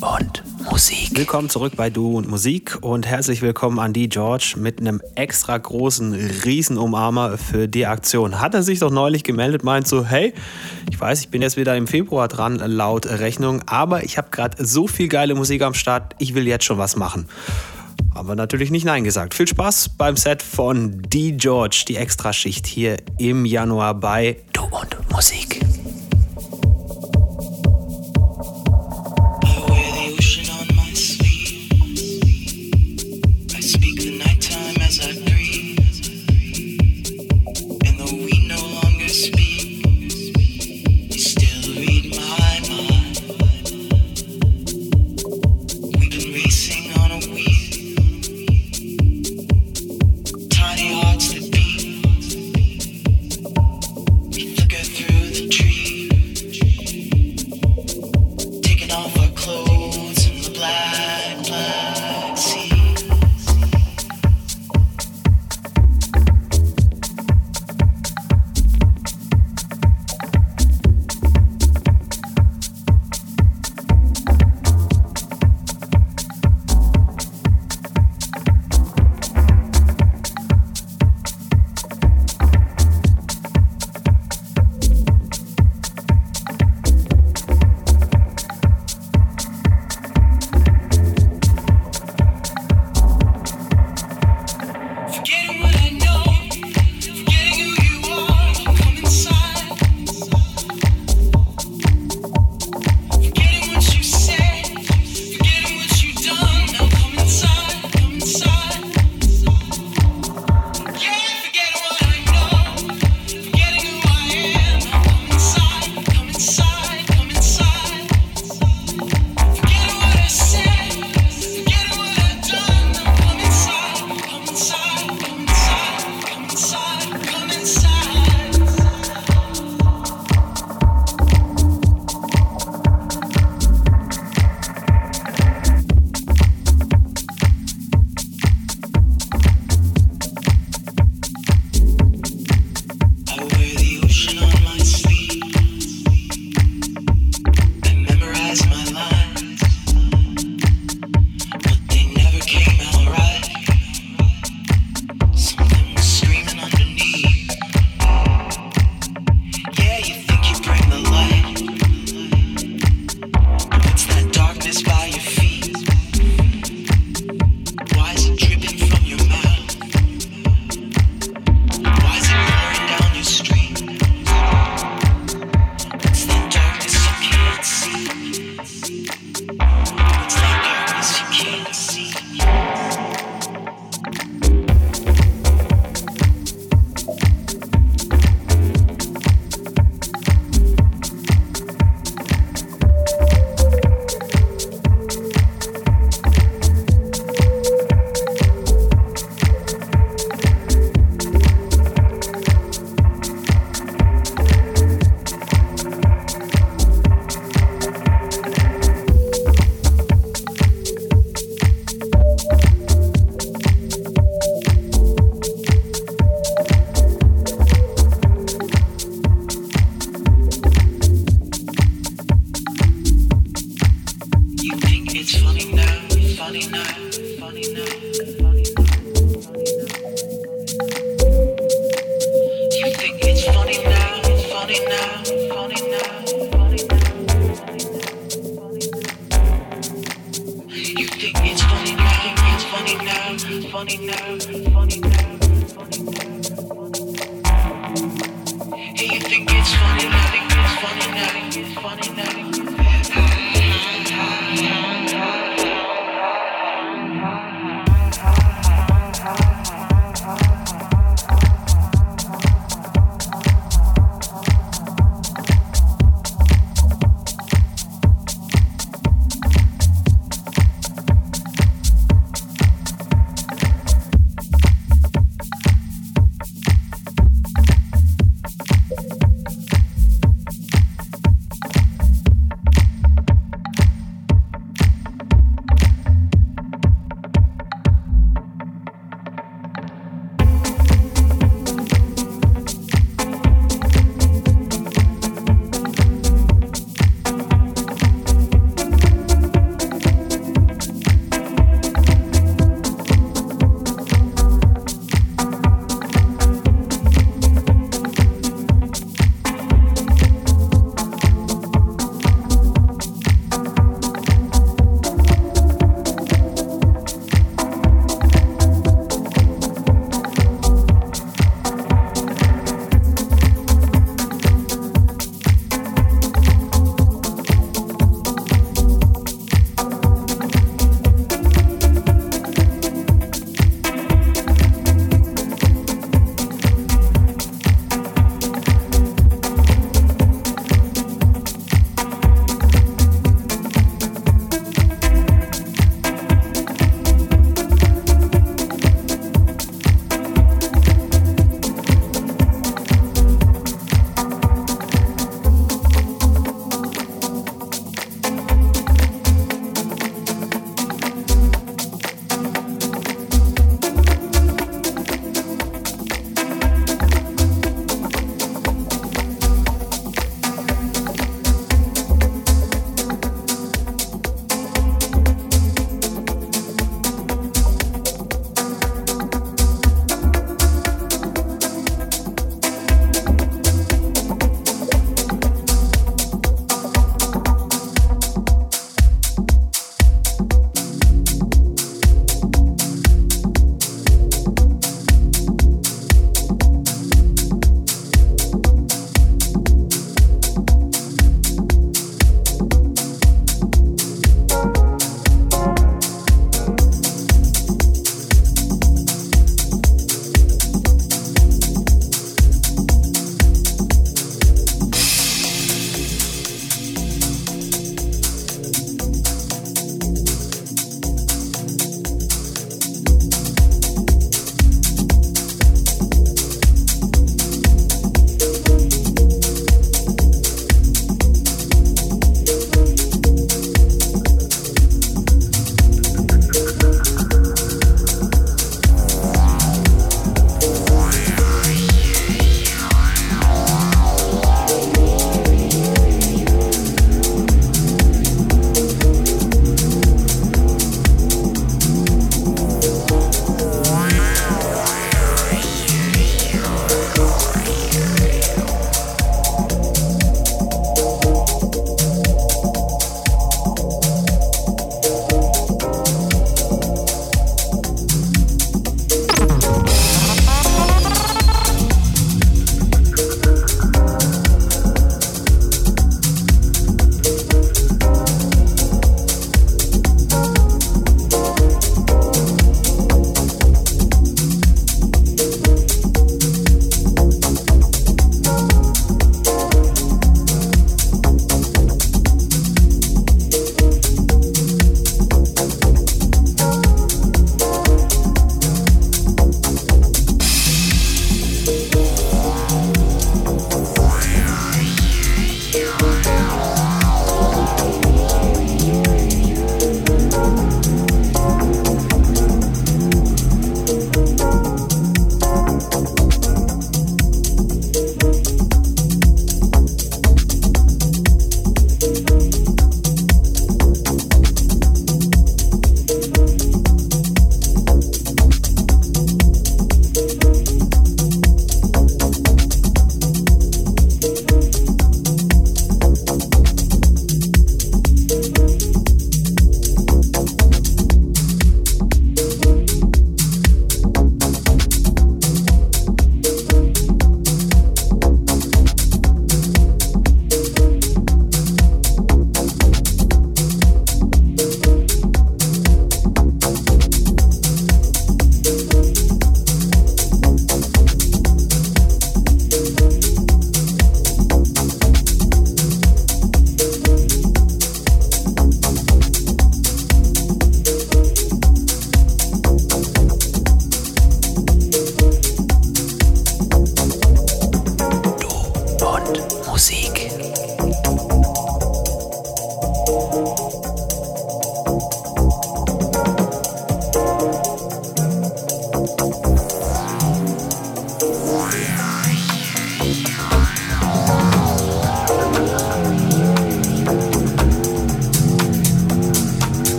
und Musik. Willkommen zurück bei Du und Musik und herzlich willkommen an die George mit einem extra großen Riesenumarmer für die Aktion. Hat er sich doch neulich gemeldet, meint so, hey, ich weiß, ich bin jetzt wieder im Februar dran, laut Rechnung, aber ich habe gerade so viel geile Musik am Start, ich will jetzt schon was machen. Haben wir natürlich nicht Nein gesagt. Viel Spaß beim Set von D. George, die Extraschicht hier im Januar bei Du und Musik.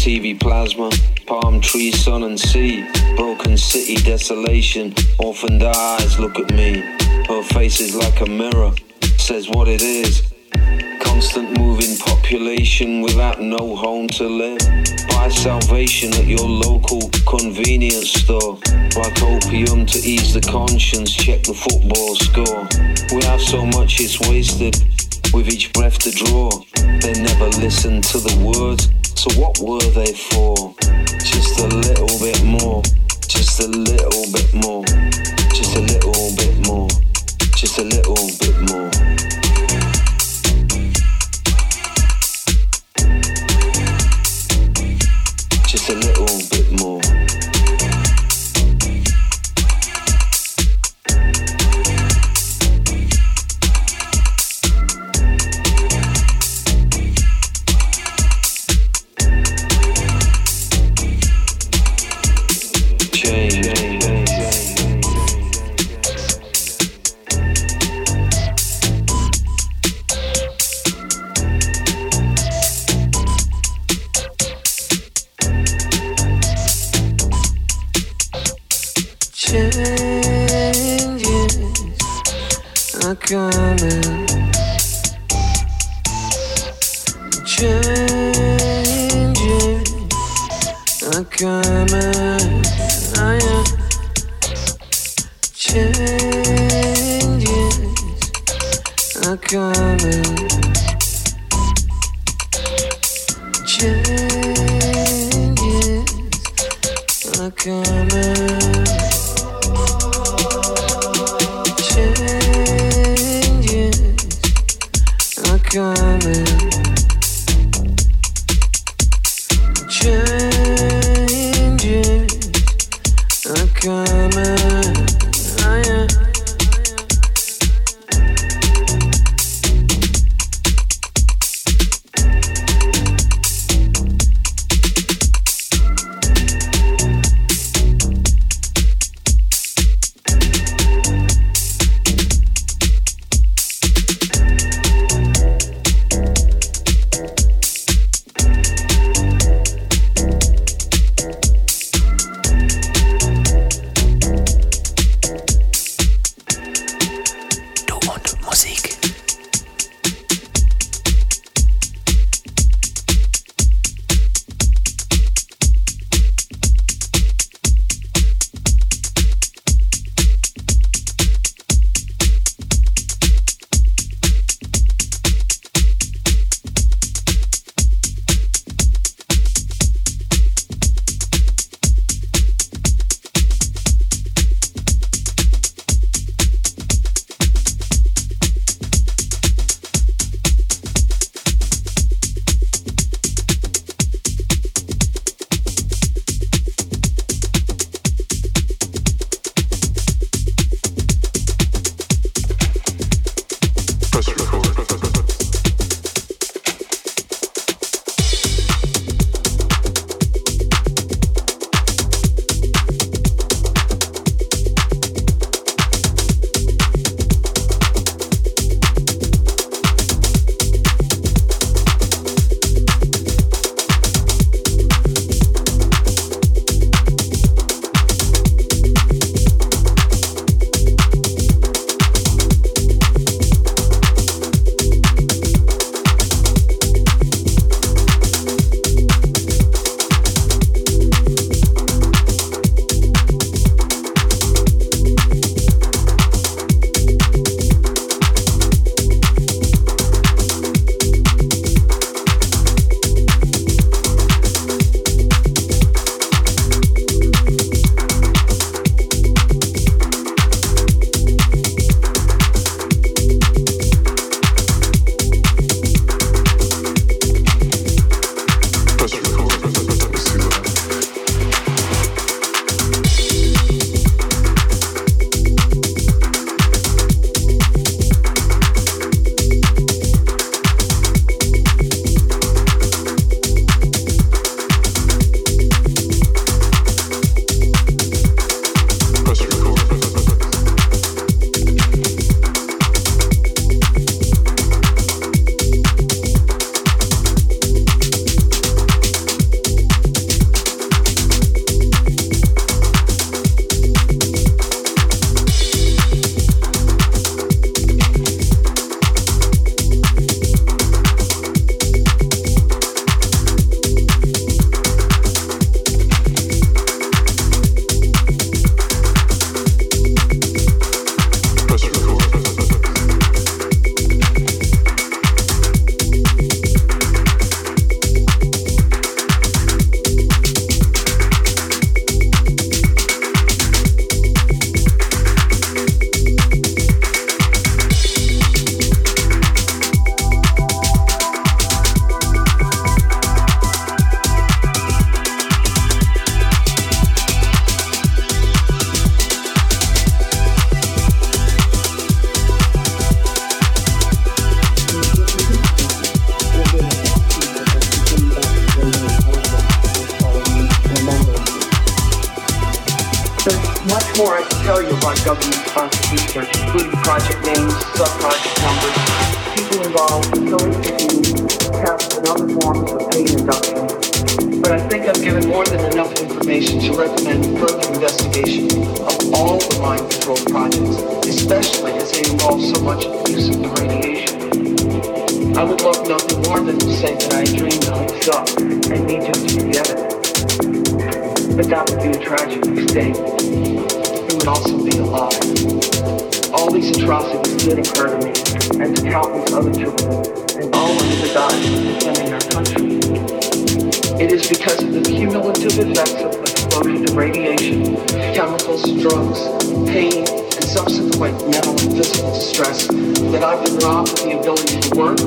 TV plasma, palm tree, sun and sea. Broken city desolation, orphaned eyes look at me. Her face is like a mirror, says what it is. Constant moving population without no home to live. Buy salvation at your local convenience store. Like opium to ease the conscience, check the football score. We have so much it's wasted with each breath to draw. They never listened to the words, so what were they for? Just a little bit more, just a little bit more, just a little bit more, just a little bit more. Just a little bit more. coming. Changes are coming. I am changes are coming. Project names, numbers, people involved, tests, and other forms of. But I think I've given more than enough information to recommend further investigation of all the mind control projects, especially as they involve so much use of the radiation. I would love nothing more than to say that I dreamed this up and need just to be evidence. But that would be a tragic mistake. Also be a lie. All these atrocities did occur to me and to countless other children, and all under the guise of defending our country. It is because of the cumulative effects of exposure to radiation, chemicals, drugs, pain, and subsequent mental and physical distress that I've been robbed of the ability to work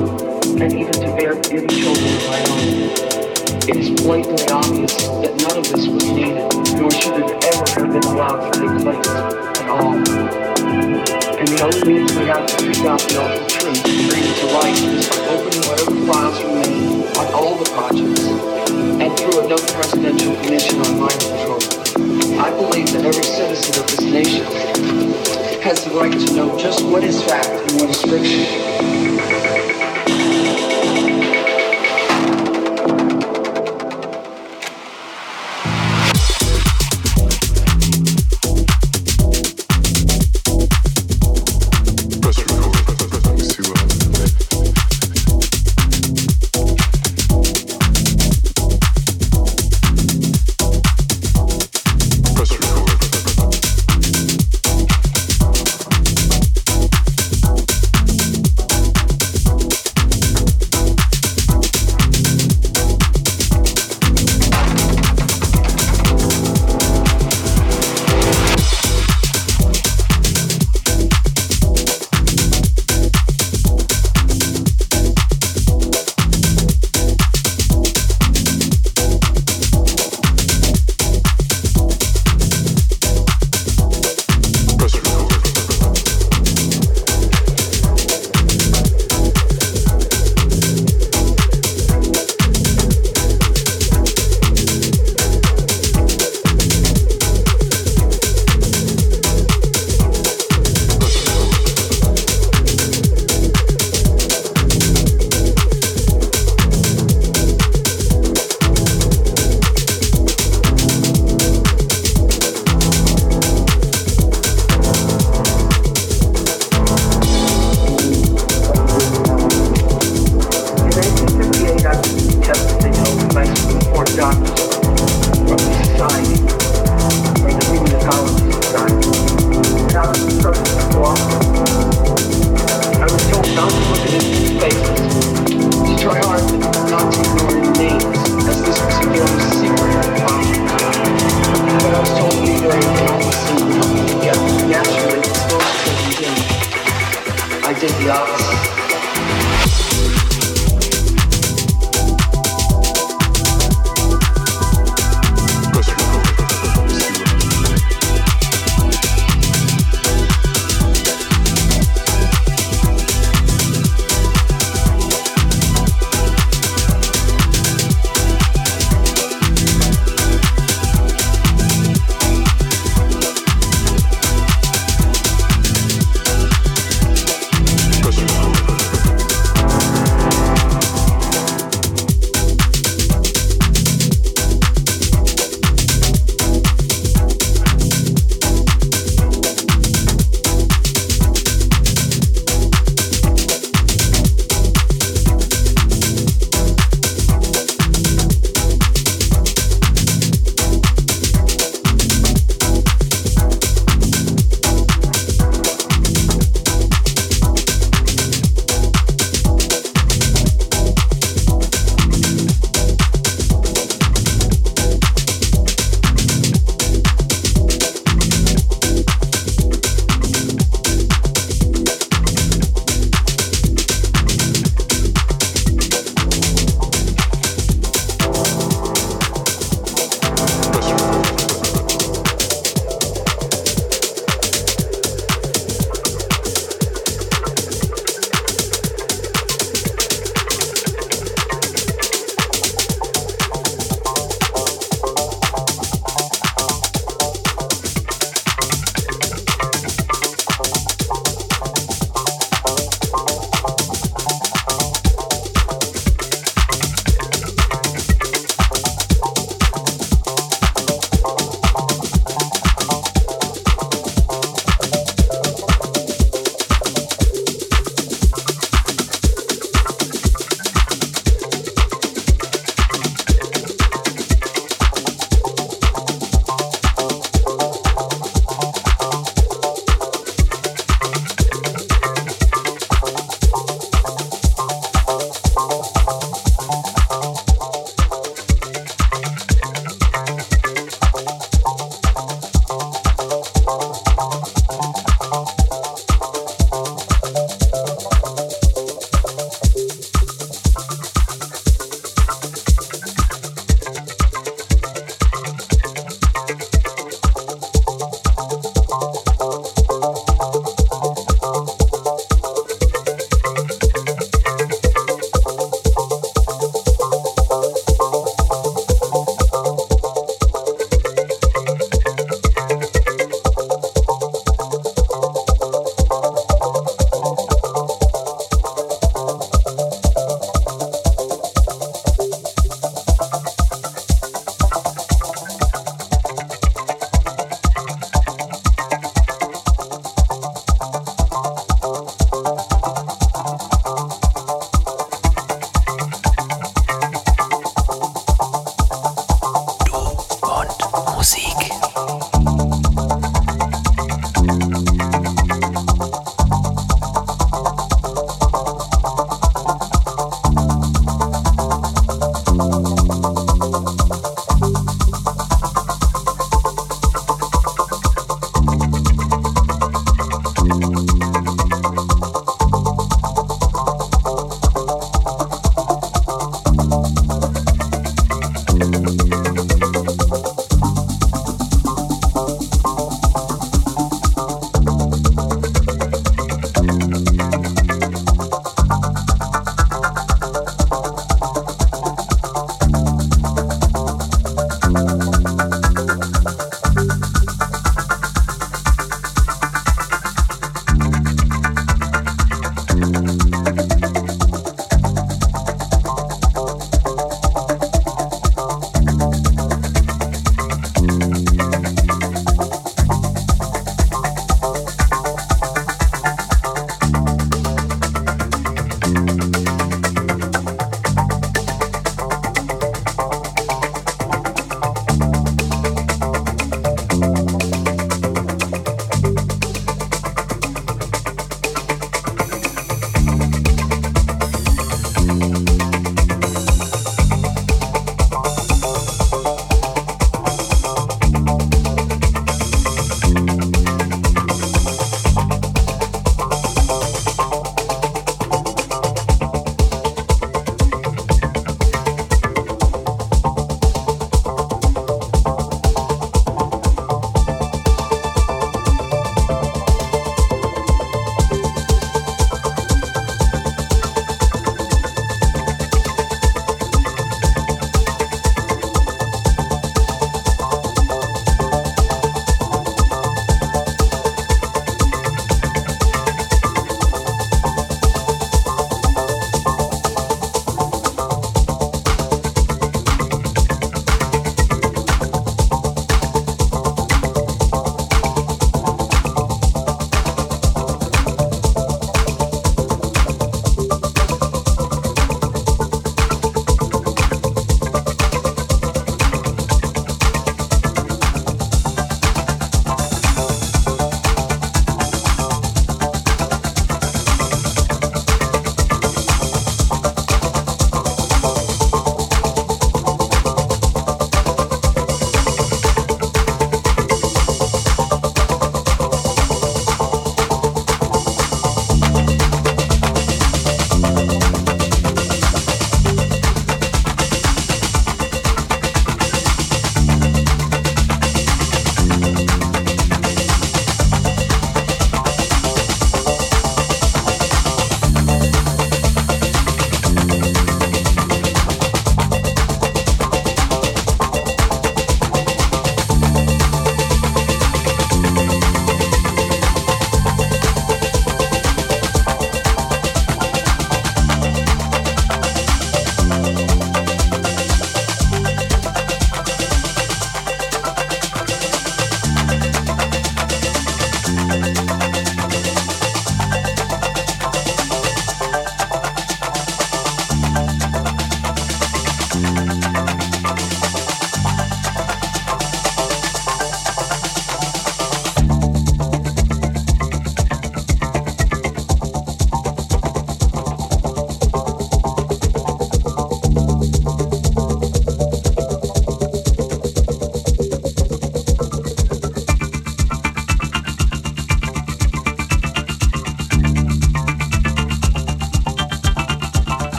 and even to bear any children of my own. It is blatantly obvious that none of this was needed, nor should it ever have been allowed to take place at all. And the only means we have to seek out the truth and bring it to light is by opening whatever files remain on all the projects and through another presidential commission on mind control. I believe that every citizen of this nation has the right to know just what is fact and what is fiction.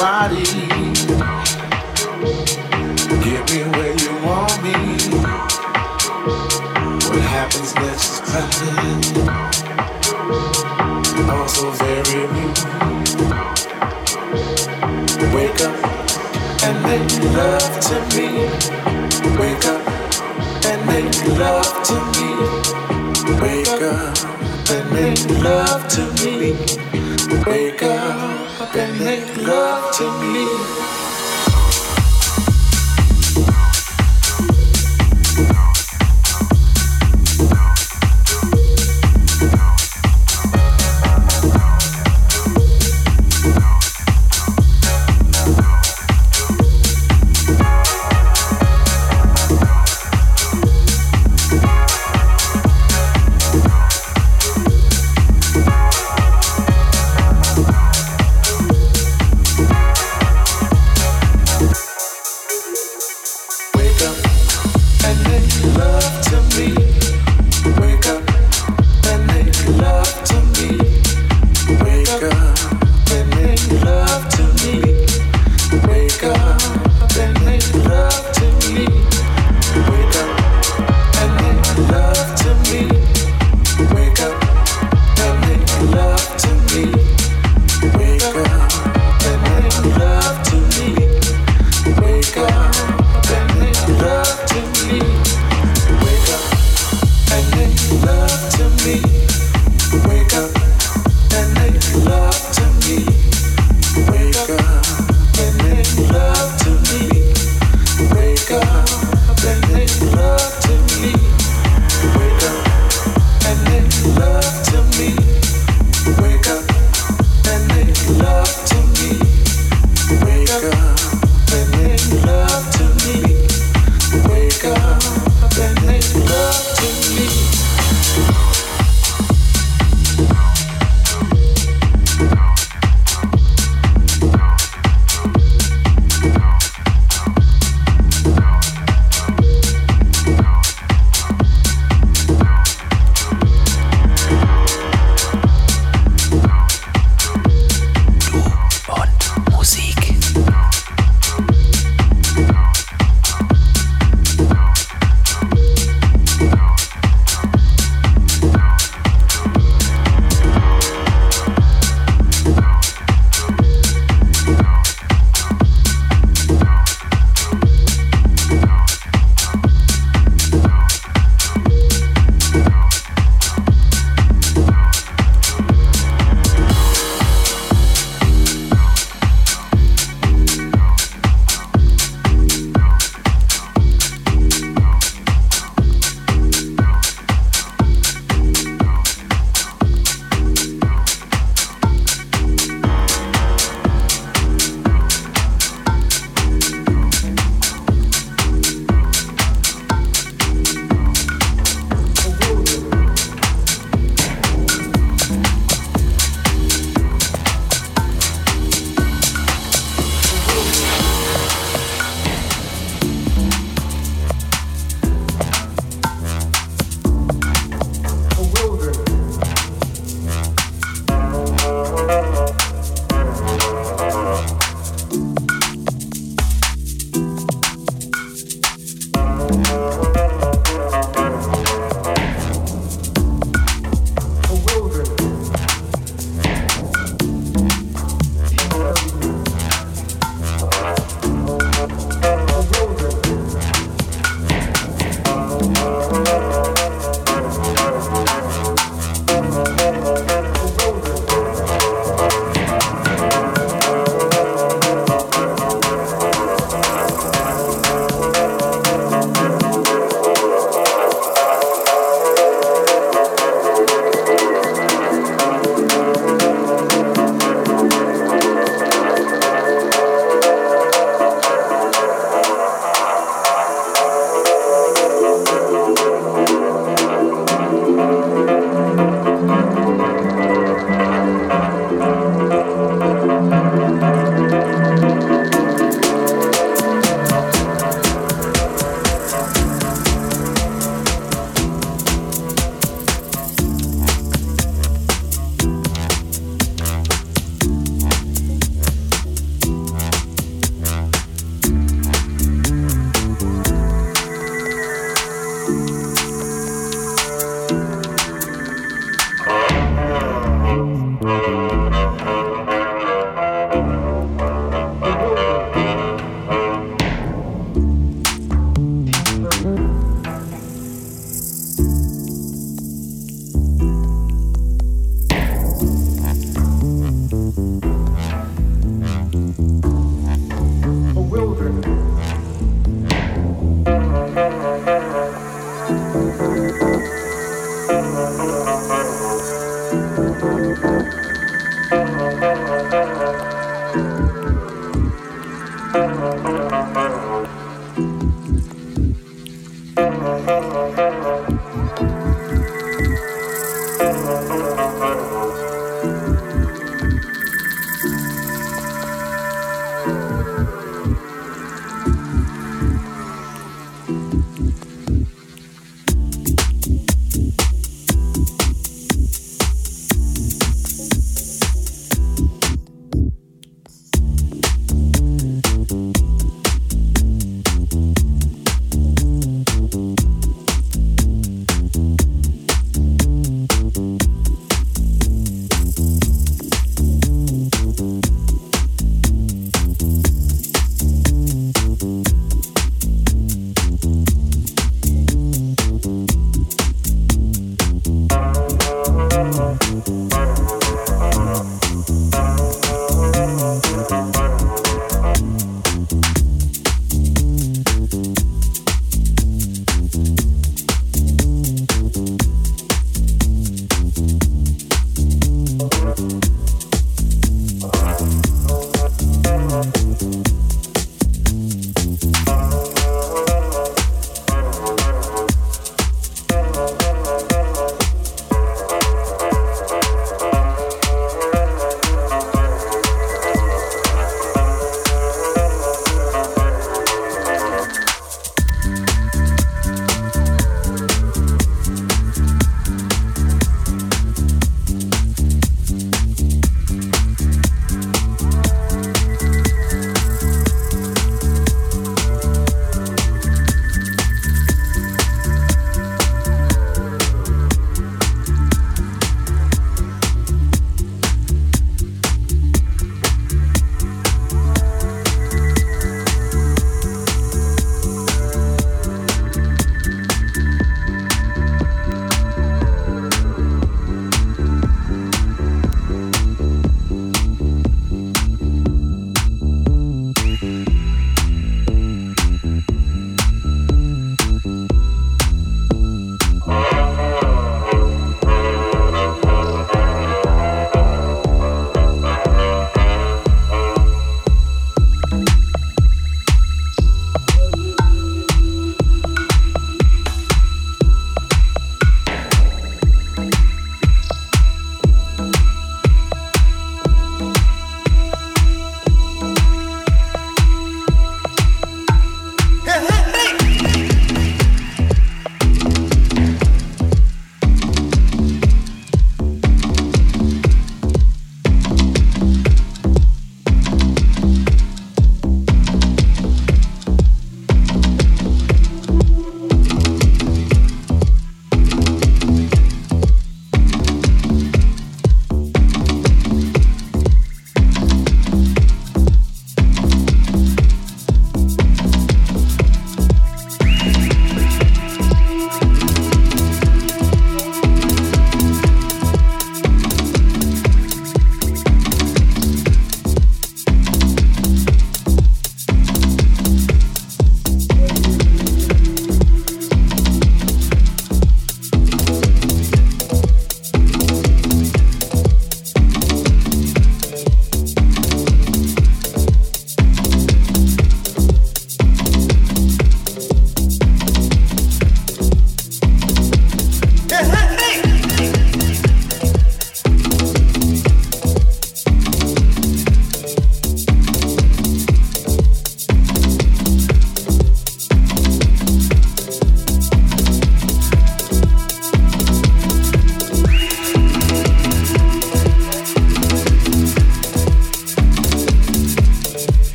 body. Get me where you want me. What happens next is nothing. I'm so very rude. Wake up and make love to me. Wake up and make love to me. Wake up and make love to me.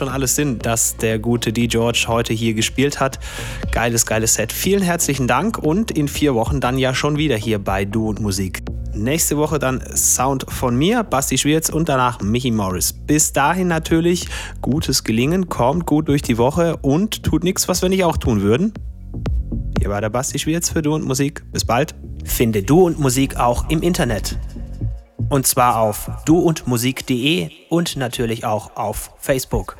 Schon alles Sinn, dass der gute D. George heute hier gespielt hat. Geiles, geiles Set. Vielen herzlichen Dank und in vier Wochen dann ja schon wieder hier bei Du und Musik. Nächste Woche dann Sound von mir, Basti Schwierz und danach Michi Morris. Bis dahin natürlich gutes Gelingen, kommt gut durch die Woche und tut nichts, was wir nicht auch tun würden. Hier war der Basti Schwierz für Du und Musik. Bis bald. Finde Du und Musik auch im Internet. Und zwar auf duundmusik.de und natürlich auch auf Facebook.